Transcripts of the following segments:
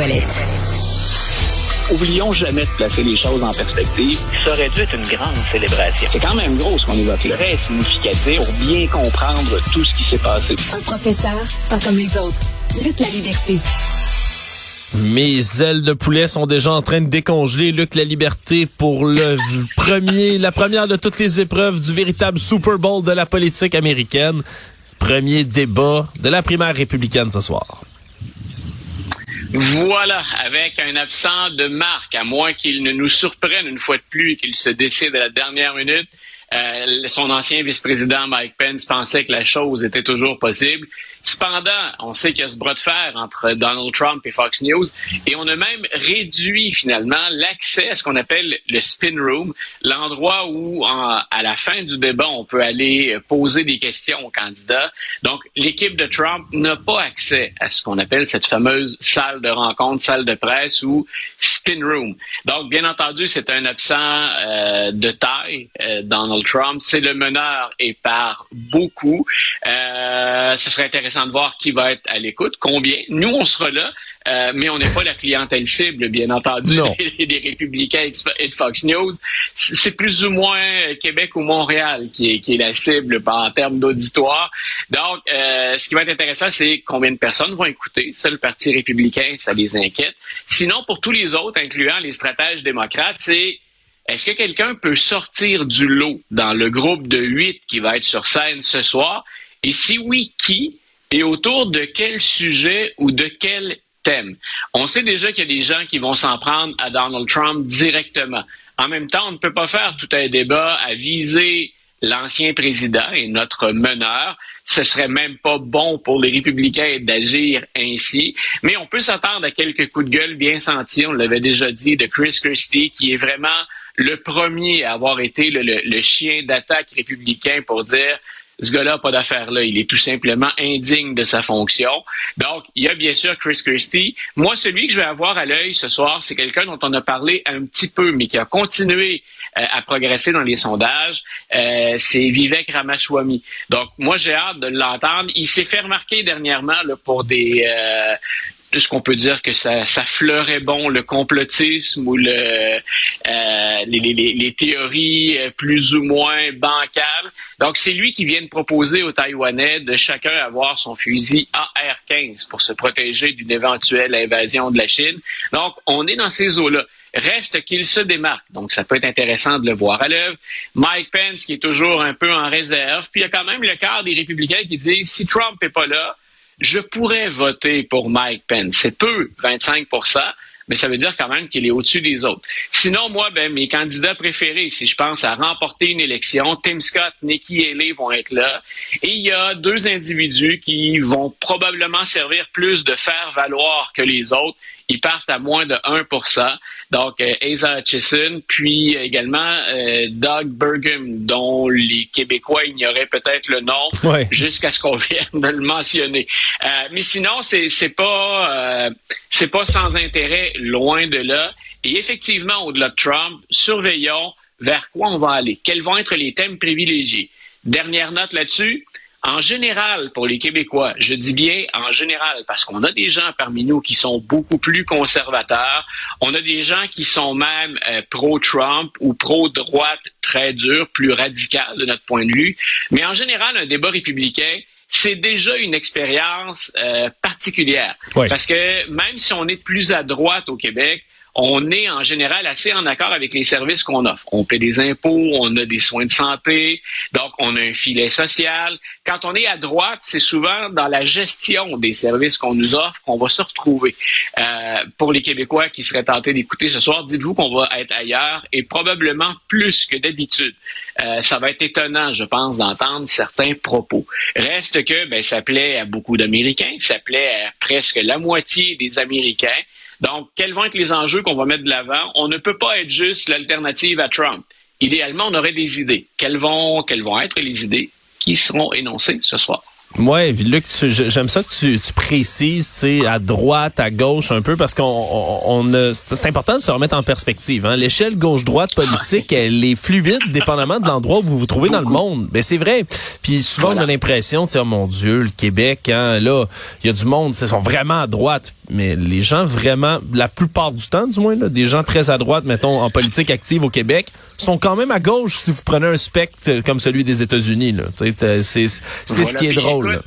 Ouellette. Oublions jamais de placer les choses en perspective. Ça aurait dû être une grande célébration. C'est quand même gros ce qu'on évoque là. Très significatif pour bien comprendre tout ce qui s'est passé. Un professeur, pas comme les autres. Lutte la liberté. Mes ailes de poulet sont déjà en train de décongeler. Luc La Liberté pour le premier, la première de toutes les épreuves du véritable Super Bowl de la politique américaine. Premier débat de la primaire républicaine ce soir. Voilà, avec un absent de marque, à moins qu'il ne nous surprenne une fois de plus et qu'il se décide à la dernière minute. Euh, son ancien vice-président Mike Pence pensait que la chose était toujours possible. Cependant, on sait qu'il y a ce bras de fer entre Donald Trump et Fox News et on a même réduit finalement l'accès à ce qu'on appelle le spin room, l'endroit où à la fin du débat on peut aller poser des questions aux candidats. Donc l'équipe de Trump n'a pas accès à ce qu'on appelle cette fameuse salle de rencontre, salle de presse ou spin room. Donc bien entendu, c'est un absent euh, de taille, euh, Donald Trump. C'est le meneur et par beaucoup. Euh, ce serait intéressant de voir qui va être à l'écoute, combien. Nous, on sera là, euh, mais on n'est pas la clientèle cible, bien entendu, des, des, républicains et de Fox News. C'est plus ou moins Québec ou Montréal qui est, qui est la cible en termes d'auditoire. Donc, euh, ce qui va être intéressant, c'est combien de personnes vont écouter. Ça, le Parti républicain, ça les inquiète. Sinon, pour tous les autres, incluant les stratèges démocrates, c'est est-ce que quelqu'un peut sortir du lot dans le groupe de huit qui va être sur scène ce soir? Et si oui, qui? Et autour de quel sujet ou de quel thème. On sait déjà qu'il y a des gens qui vont s'en prendre à Donald Trump directement. En même temps, on ne peut pas faire tout un débat à viser l'ancien président et notre meneur. Ce serait même pas bon pour les républicains d'agir ainsi. Mais on peut s'attendre à quelques coups de gueule bien sentis. On l'avait déjà dit de Chris Christie, qui est vraiment le premier à avoir été le, le chien d'attaque républicain pour dire ce gars-là pas d'affaire là. Il est tout simplement indigne de sa fonction. Donc, il y a bien sûr Chris Christie. Moi, celui que je vais avoir à l'œil ce soir, c'est quelqu'un dont on a parlé un petit peu, mais qui a continué euh, à progresser dans les sondages. Euh, c'est Vivek Ramaswamy. Donc, moi, j'ai hâte de l'entendre. Il s'est fait remarquer dernièrement là, pour des, euh, ce qu'on peut dire que ça, ça fleurait bon le complotisme ou le, euh, les, les, les, théories euh, plus ou moins bancales. Donc, c'est lui qui vient de proposer aux Taïwanais de chacun avoir son fusil AR-15 pour se protéger d'une éventuelle invasion de la Chine. Donc, on est dans ces eaux-là. Reste qu'il se démarque. Donc, ça peut être intéressant de le voir à l'œuvre. Mike Pence, qui est toujours un peu en réserve. Puis, il y a quand même le quart des républicains qui disent, si Trump n'est pas là, je pourrais voter pour Mike Pence. C'est peu, 25% mais ça veut dire quand même qu'il est au-dessus des autres. Sinon, moi, ben, mes candidats préférés, si je pense à remporter une élection, Tim Scott, Nikki Haley vont être là. Et il y a deux individus qui vont probablement servir plus de faire valoir que les autres ils partent à moins de 1 Donc, euh, Asa Hutchison, puis également euh, Doug Burgum, dont les Québécois ignoraient peut-être le nom jusqu'à ce qu'on vienne de le mentionner. Euh, mais sinon, c'est c'est pas euh, c'est pas sans intérêt, loin de là. Et effectivement, au-delà de Trump, surveillons vers quoi on va aller. Quels vont être les thèmes privilégiés? Dernière note là-dessus, en général, pour les Québécois, je dis bien en général, parce qu'on a des gens parmi nous qui sont beaucoup plus conservateurs, on a des gens qui sont même euh, pro-Trump ou pro-droite très dur, plus radical de notre point de vue, mais en général, un débat républicain, c'est déjà une expérience euh, particulière. Parce que même si on est plus à droite au Québec, on est en général assez en accord avec les services qu'on offre. On paie des impôts, on a des soins de santé, donc on a un filet social. Quand on est à droite, c'est souvent dans la gestion des services qu'on nous offre qu'on va se retrouver. Euh, pour les Québécois qui seraient tentés d'écouter ce soir, dites-vous qu'on va être ailleurs et probablement plus que d'habitude. Euh, ça va être étonnant, je pense, d'entendre certains propos. Reste que ben, ça plaît à beaucoup d'Américains, ça plaît à presque la moitié des Américains. Donc, quels vont être les enjeux qu'on va mettre de l'avant? On ne peut pas être juste l'alternative à Trump. Idéalement, on aurait des idées. Quelles vont, quelles vont être les idées qui seront énoncées ce soir? Ouais, Luc, j'aime ça que tu, tu précises, tu sais, à droite, à gauche un peu, parce qu'on on, c'est important de se remettre en perspective. Hein. L'échelle gauche-droite politique, elle est fluide, dépendamment de l'endroit où vous vous trouvez dans le monde. Mais ben, c'est vrai. Puis souvent, on a l'impression, tu sais, oh mon Dieu, le Québec, hein, là, il y a du monde, ils sont vraiment à droite mais les gens vraiment, la plupart du temps, du moins, là, des gens très à droite, mettons, en politique active au Québec, sont quand même à gauche si vous prenez un spectre comme celui des États-Unis. C'est c'est ce qui est drôle.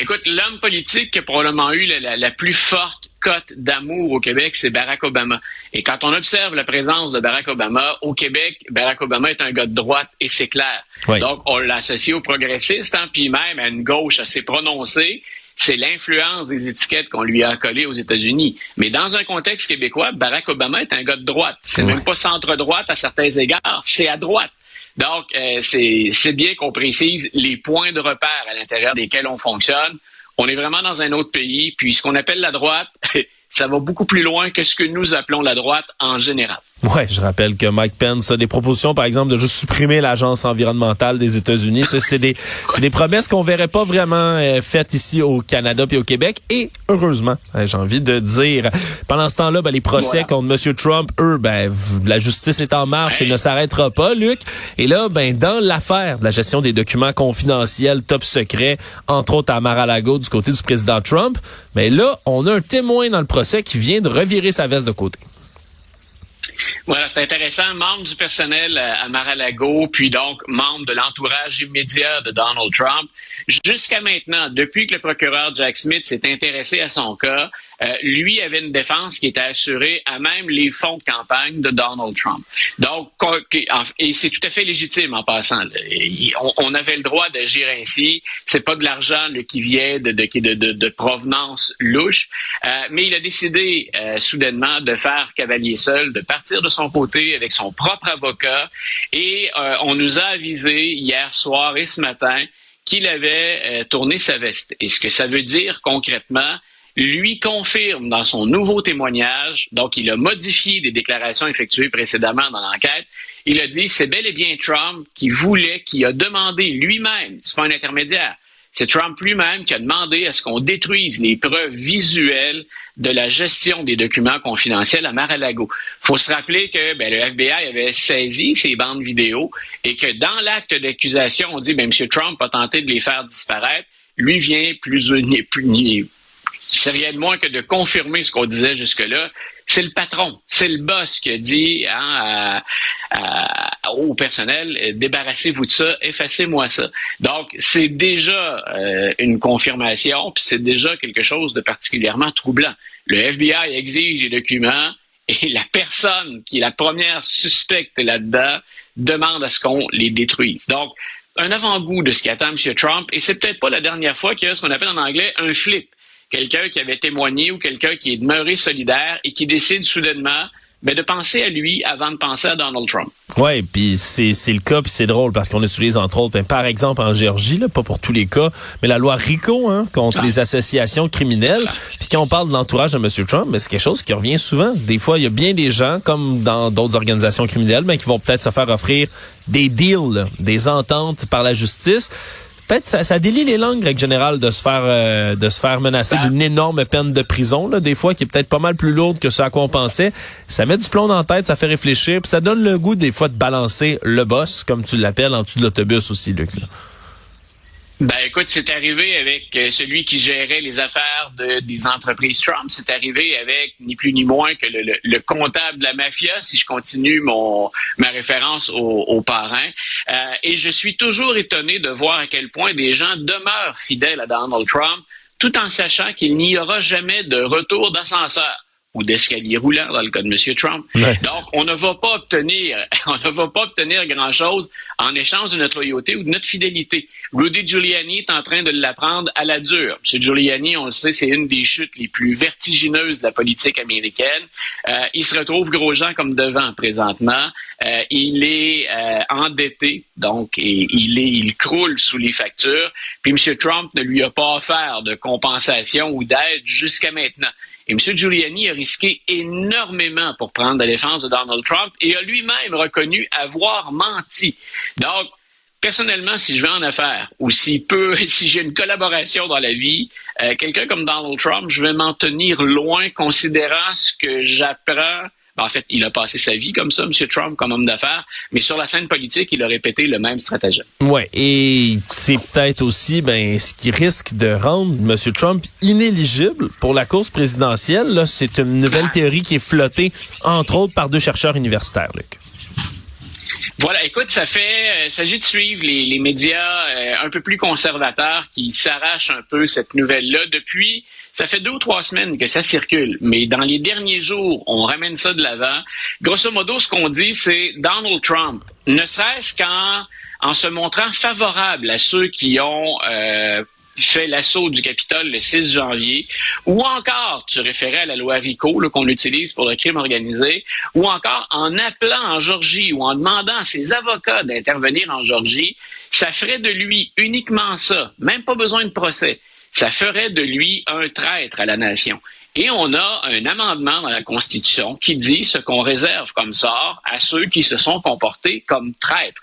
Écoute, l'homme politique qui a probablement eu la, la plus forte cote d'amour au Québec, c'est Barack Obama. Et quand on observe la présence de Barack Obama au Québec, Barack Obama est un gars de droite et c'est clair. Donc, on l'associe aux progressistes, hein, puis même à une gauche assez prononcée. C'est l'influence des étiquettes qu'on lui a collées aux États-Unis. Mais dans un contexte québécois, Barack Obama est un gars de droite. C'est même pas centre-droite à certains égards, c'est à droite. Donc, euh, c'est bien qu'on précise les points de repère à l'intérieur desquels on fonctionne. On est vraiment dans un autre pays, puis ce qu'on appelle la droite, ça va beaucoup plus loin que ce que nous appelons la droite en général. Ouais, je rappelle que Mike Pence a des propositions, par exemple, de juste supprimer l'agence environnementale des États-Unis. c'est des, c'est des promesses qu'on verrait pas vraiment euh, faites ici au Canada puis au Québec. Et heureusement, hein, j'ai envie de dire, pendant ce temps-là, ben, les procès contre M. Trump, eux, ben, la justice est en marche et ne s'arrêtera pas, Luc. Et là, ben, dans l'affaire de la gestion des documents confidentiels, top secret, entre autres à Mar-a-Lago du côté du président Trump, mais ben, là, on a un témoin dans le procès qui vient de revirer sa veste de côté. Voilà, c'est intéressant. Membre du personnel euh, à Mar-a-Lago, puis donc membre de l'entourage immédiat de Donald Trump. Jusqu'à maintenant, depuis que le procureur Jack Smith s'est intéressé à son cas, euh, lui avait une défense qui était assurée à même les fonds de campagne de Donald Trump. Donc, et c'est tout à fait légitime en passant. On, avait le droit d'agir ainsi. C'est pas de l'argent qui vient de, provenance louche, euh, mais il a décidé soudainement de faire cavalier seul, de partir de son côté avec son propre avocat, et on nous a avisé hier soir et ce matin qu'il avait tourné sa veste. Et ce que ça veut dire concrètement, lui confirme dans son nouveau témoignage, donc il a modifié des déclarations effectuées précédemment dans l'enquête, il a dit c'est bel et bien Trump qui voulait, qui a demandé lui-même, c'est pas un intermédiaire, c'est Trump lui-même qui a demandé à ce qu'on détruise les preuves visuelles de la gestion des documents confidentiels à Mar-a-Lago. faut se rappeler que ben, le FBI avait saisi ces bandes vidéo et que dans l'acte d'accusation, on dit ben, M. Trump a tenté de les faire disparaître. Lui vient plus, plus, c'est rien de moins que de confirmer ce qu'on disait jusque-là. C'est le patron, c'est le boss qui a dit hein, au personnel, débarrassez-vous de ça, effacez-moi ça. Donc, c'est déjà euh, une confirmation, puis c'est déjà quelque chose de particulièrement troublant. Le FBI exige les documents et la personne qui est la première suspecte là-dedans demande à ce qu'on les détruise. Donc, un avant-goût de ce qu'attend M. Trump, et c'est peut-être pas la dernière fois qu'il y a ce qu'on appelle en anglais un flip quelqu'un qui avait témoigné ou quelqu'un qui est demeuré solidaire et qui décide soudainement ben, de penser à lui avant de penser à Donald Trump. Oui, puis c'est c'est le cas, puis c'est drôle parce qu'on utilise entre autres, ben, par exemple en Géorgie, là, pas pour tous les cas, mais la loi RICO hein, contre ah. les associations criminelles. Puis quand on parle de l'entourage de M. Trump, ben, c'est quelque chose qui revient souvent. Des fois, il y a bien des gens, comme dans d'autres organisations criminelles, ben, qui vont peut-être se faire offrir des deals, des ententes par la justice peut-être ça, ça délie les langues, règle générale, de se faire euh, de se faire menacer ben. d'une énorme peine de prison, là, des fois, qui est peut-être pas mal plus lourde que ce à quoi on pensait. Ça met du plomb dans la tête, ça fait réfléchir, puis ça donne le goût des fois de balancer le boss, comme tu l'appelles, en dessous de l'autobus aussi, Luc. Là. Ben écoute, c'est arrivé avec euh, celui qui gérait les affaires de, des entreprises Trump. C'est arrivé avec ni plus ni moins que le, le, comptable de la mafia, si je continue mon ma référence au, au. Euh, et je suis toujours étonné de voir à quel point des gens demeurent fidèles à Donald Trump, tout en sachant qu'il n'y aura jamais de retour d'ascenseur ou d'escalier roulant dans le cas de M. Trump. Donc, on ne va pas obtenir, on ne va pas obtenir grand-chose en échange de notre loyauté ou de notre fidélité. Rudy Giuliani est en train de l'apprendre à la dure. M. Giuliani, on le sait, c'est une des chutes les plus vertigineuses de la politique américaine. Euh, il se retrouve gros gens comme devant présentement. Euh, il est euh, endetté, donc et il est, il croule sous les factures. Puis M. Trump ne lui a pas offert de compensation ou d'aide jusqu'à maintenant. Et M. Giuliani a risqué énormément pour prendre la défense de Donald Trump et a lui-même reconnu avoir menti. Donc, personnellement, si je vais en affaires ou si peu, si j'ai une collaboration dans la vie, euh, quelqu'un comme Donald Trump, je vais m'en tenir loin, considérant ce que j'apprends Ben, en fait, il a passé sa vie comme ça, M. Trump, comme homme d'affaires, mais sur la scène politique, il a répété le même stratagème. Ouais, et c'est peut-être aussi ben ce qui risque de rendre M. Trump inéligible pour la course présidentielle. Là, c'est une nouvelle Ah. théorie qui est flottée, entre autres, par deux chercheurs universitaires, Luc. Voilà, écoute, ça fait, il s'agit de suivre les, les médias euh, un peu plus conservateurs qui s'arrachent un peu cette nouvelle-là depuis. Ça fait deux ou trois semaines que ça circule, mais dans les derniers jours, on ramène ça de l'avant. Grosso modo, ce qu'on dit, c'est Donald Trump, ne serait-ce qu'en en se montrant favorable à ceux qui ont euh, fait l'assaut du Capitole le 6 janvier, ou encore, tu référais à la loi RICO qu'on utilise pour le crime organisé, ou encore en appelant en Georgie ou en demandant à ses avocats d'intervenir en Georgie, ça ferait de lui uniquement ça, même pas besoin de procès. Ça ferait de lui un traître à la nation. Et on a un amendement dans la Constitution qui dit ce qu'on réserve comme sort à ceux qui se sont comportés comme traîtres.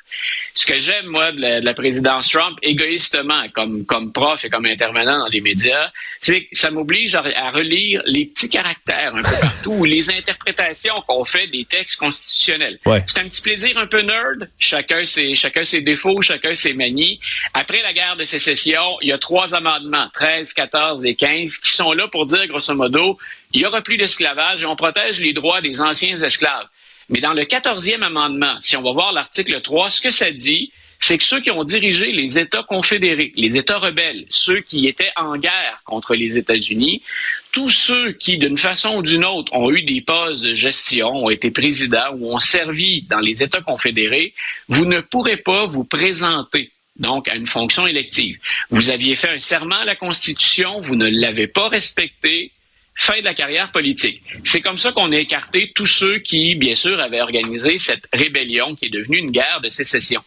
Ce que j'aime, moi, de la, de la, présidence Trump, égoïstement, comme, comme prof et comme intervenant dans les médias, c'est que ça m'oblige à, à, relire les petits caractères un peu partout ou les interprétations qu'on fait des textes constitutionnels. Ouais. C'est un petit plaisir un peu nerd. Chacun ses, chacun ses défauts, chacun ses manies. Après la guerre de sécession, il y a trois amendements, 13, 14 et 15, qui sont là pour dire, grosso modo, il y aura plus d'esclavage et on protège les droits des anciens esclaves. Mais dans le 14e amendement, si on va voir l'article 3, ce que ça dit, c'est que ceux qui ont dirigé les États confédérés, les États rebelles, ceux qui étaient en guerre contre les États-Unis, tous ceux qui, d'une façon ou d'une autre, ont eu des postes de gestion, ont été présidents ou ont servi dans les États confédérés, vous ne pourrez pas vous présenter donc à une fonction élective. Vous aviez fait un serment à la Constitution, vous ne l'avez pas respecté, fin de la carrière politique. C'est comme ça qu'on a écarté tous ceux qui, bien sûr, avaient organisé cette rébellion qui est devenue une guerre de sécession.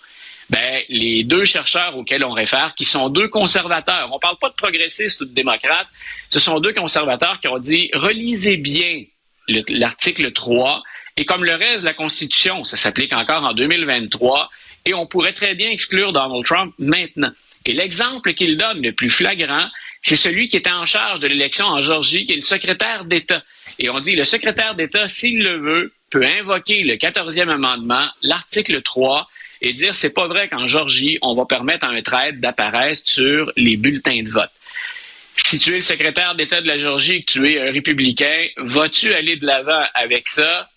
Ben, les deux chercheurs auxquels on réfère, qui sont deux conservateurs, on parle pas de progressistes ou de démocrates, ce sont deux conservateurs qui ont dit, relisez bien l'article 3, et comme le reste de la Constitution, ça s'applique encore en 2023, et on pourrait très bien exclure Donald Trump maintenant. Et l'exemple qu'il donne le plus flagrant, c'est celui qui était en charge de l'élection en Georgie, qui est le secrétaire d'État. Et on dit, le secrétaire d'État, s'il le veut, peut invoquer le 14e amendement, l'article 3, et dire, c'est pas vrai qu'en Georgie, on va permettre à un traître d'apparaître sur les bulletins de vote. Si tu es le secrétaire d'État de la Georgie et que tu es un républicain, vas-tu aller de l'avant avec ça?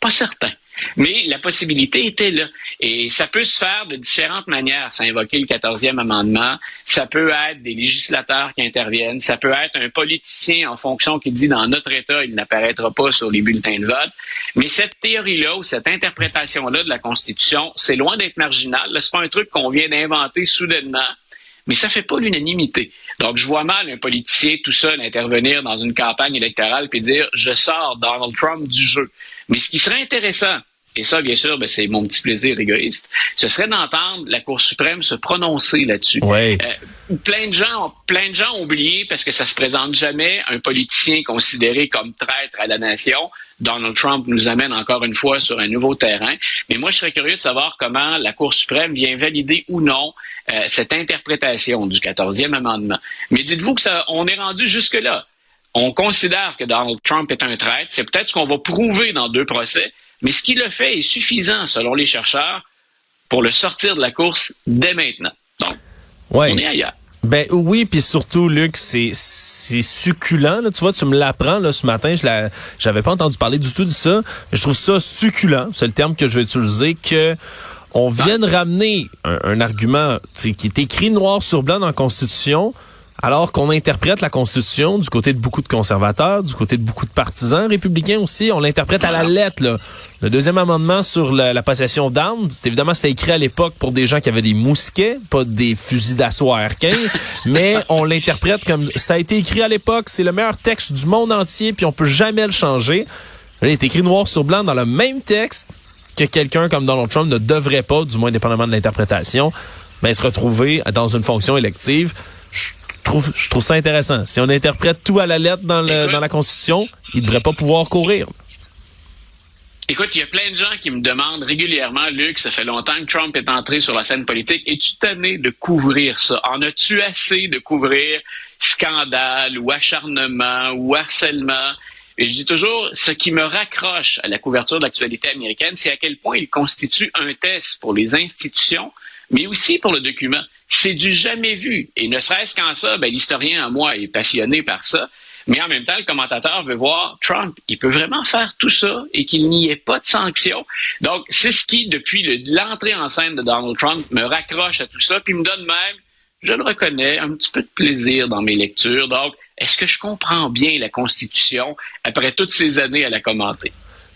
Pas certain. Mais la possibilité était là. Et ça peut se faire de différentes manières. Ça invoquer le 14e amendement. Ça peut être des législateurs qui interviennent. Ça peut être un politicien en fonction qui dit dans notre État, il n'apparaîtra pas sur les bulletins de vote. Mais cette théorie-là ou cette interprétation-là de la Constitution, c'est loin d'être marginal. C'est pas un truc qu'on vient d'inventer soudainement mais ça fait pas l'unanimité. Donc, je vois mal un politicien tout seul intervenir dans une campagne électorale puis dire je sors Donald Trump du jeu. Mais ce qui serait intéressant, et ça, bien sûr, ben, c'est mon petit plaisir égoïste, ce serait d'entendre la Cour suprême se prononcer là-dessus. Ouais. Euh, plein de gens, plein de gens ont oublié parce que ça se présente jamais un politicien considéré comme traître à la nation. Donald Trump nous amène encore une fois sur un nouveau terrain. Mais moi, je serais curieux de savoir comment la Cour suprême vient valider ou non euh, cette interprétation du 14e amendement. Mais dites-vous que ça, on est rendu jusque-là. On considère que Donald Trump est un traître. C'est peut-être ce qu'on va prouver dans deux procès. Mais ce qu'il a fait est suffisant, selon les chercheurs, pour le sortir de la course dès maintenant. Donc, ouais. on est ailleurs. Ben oui, puis surtout, Luc, c'est c'est succulent. Là. Tu vois, tu me l'apprends là ce matin. Je la, j'avais pas entendu parler du tout de ça. Mais je trouve ça succulent. C'est le terme que je vais utiliser. Que on vienne ramener un, un argument qui est écrit noir sur blanc dans la Constitution, alors qu'on interprète la Constitution du côté de beaucoup de conservateurs, du côté de beaucoup de partisans républicains aussi. On l'interprète à la lettre. Là. Le deuxième amendement sur la, possession d'armes, c'est évidemment c'était écrit à l'époque pour des gens qui avaient des mousquets, pas des fusils d'assaut R15, mais on l'interprète comme ça a été écrit à l'époque, c'est le meilleur texte du monde entier, puis on peut jamais le changer. Il est écrit noir sur blanc dans le même texte que quelqu'un comme Donald Trump ne devrait pas, du moins dépendamment de l'interprétation, ben, se retrouver dans une fonction élective. Je trouve, je trouve ça intéressant. Si on interprète tout à la lettre dans, le, dans la Constitution, il devrait pas pouvoir courir. Écoute, il y a plein de gens qui me demandent régulièrement, Luc, ça fait longtemps que Trump est entré sur la scène politique. Es-tu tanné de couvrir ça? En as-tu assez de couvrir scandale ou acharnement ou harcèlement? Et je dis toujours, ce qui me raccroche à la couverture de l'actualité américaine, c'est à quel point il constitue un test pour les institutions, mais aussi pour le document. C'est du jamais vu. Et ne serait-ce qu'en ça, ben, l'historien en moi est passionné par ça. Mais en même temps, le commentateur veut voir Trump. Il peut vraiment faire tout ça et qu'il n'y ait pas de sanctions. Donc, c'est ce qui, depuis l'entrée en scène de Donald Trump, me raccroche à tout ça, puis me donne même, je le reconnais, un petit peu de plaisir dans mes lectures. Donc, est-ce que je comprends bien la Constitution après toutes ces années à la commenter?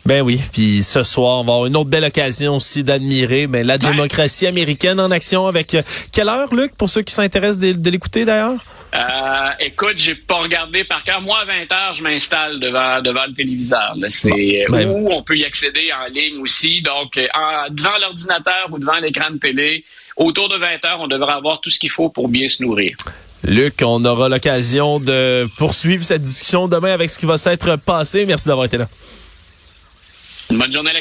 Ben oui, puis ce soir, on va avoir une autre belle occasion aussi d'admirer ben, la démocratie américaine en action avec euh, quelle heure, Luc, pour ceux qui s'intéressent de, l'écouter d'ailleurs? Euh, écoute, j'ai pas regardé par cœur. Moi, à 20 h je m'installe devant devant le téléviseur. C'est ben où on peut y accéder en ligne aussi. Donc, euh, devant l'ordinateur ou devant l'écran de télé, autour de 20 h on devrait avoir tout ce qu'il faut pour bien se nourrir. Luc, on aura l'occasion de poursuivre cette discussion demain avec ce qui va s'être passé. Merci d'avoir été là. Bonne journée, Alexandre.